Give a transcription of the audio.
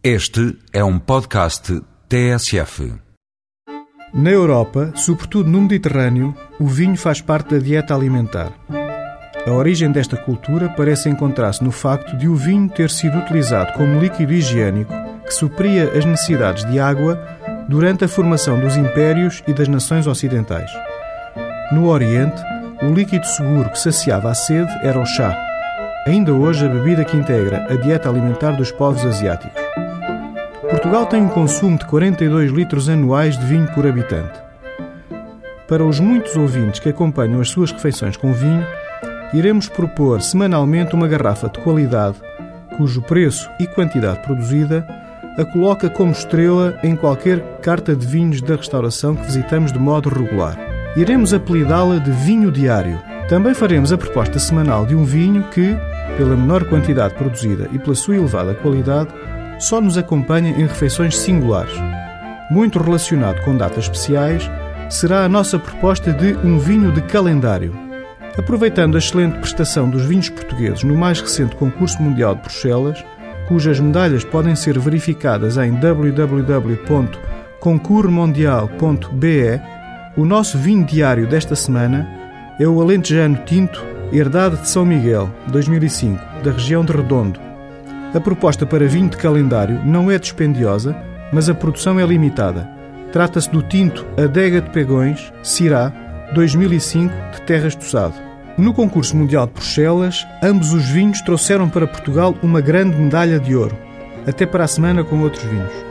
Este é um podcast TSF. Na Europa, sobretudo no Mediterrâneo, o vinho faz parte da dieta alimentar. A origem desta cultura parece encontrar-se no facto de o vinho ter sido utilizado como líquido higiênico que supria as necessidades de água durante a formação dos impérios e das nações ocidentais. No Oriente, o líquido seguro que saciava a sede era o chá, ainda hoje a bebida que integra a dieta alimentar dos povos asiáticos. Portugal tem um consumo de 42 litros anuais de vinho por habitante. Para os muitos ouvintes que acompanham as suas refeições com vinho, iremos propor semanalmente uma garrafa de qualidade, cujo preço e quantidade produzida a coloca como estrela em qualquer carta de vinhos da restauração que visitamos de modo regular. Iremos apelidá-la de vinho diário. Também faremos a proposta semanal de um vinho que, pela menor quantidade produzida e pela sua elevada qualidade, só nos acompanha em refeições singulares. Muito relacionado com datas especiais, será a nossa proposta de um vinho de calendário. Aproveitando a excelente prestação dos vinhos portugueses no mais recente concurso mundial de Bruxelas, cujas medalhas podem ser verificadas em www.concourmondial.be, o nosso vinho diário desta semana é o Alentejano Tinto Herdade de São Miguel, 2005, da região de Redondo, a proposta para vinho de calendário não é dispendiosa, mas a produção é limitada. Trata-se do tinto Adega de Pegões, Cirá, 2005, de Terras do Sado. No concurso mundial de Bruxelas, ambos os vinhos trouxeram para Portugal uma grande medalha de ouro. Até para a semana com outros vinhos.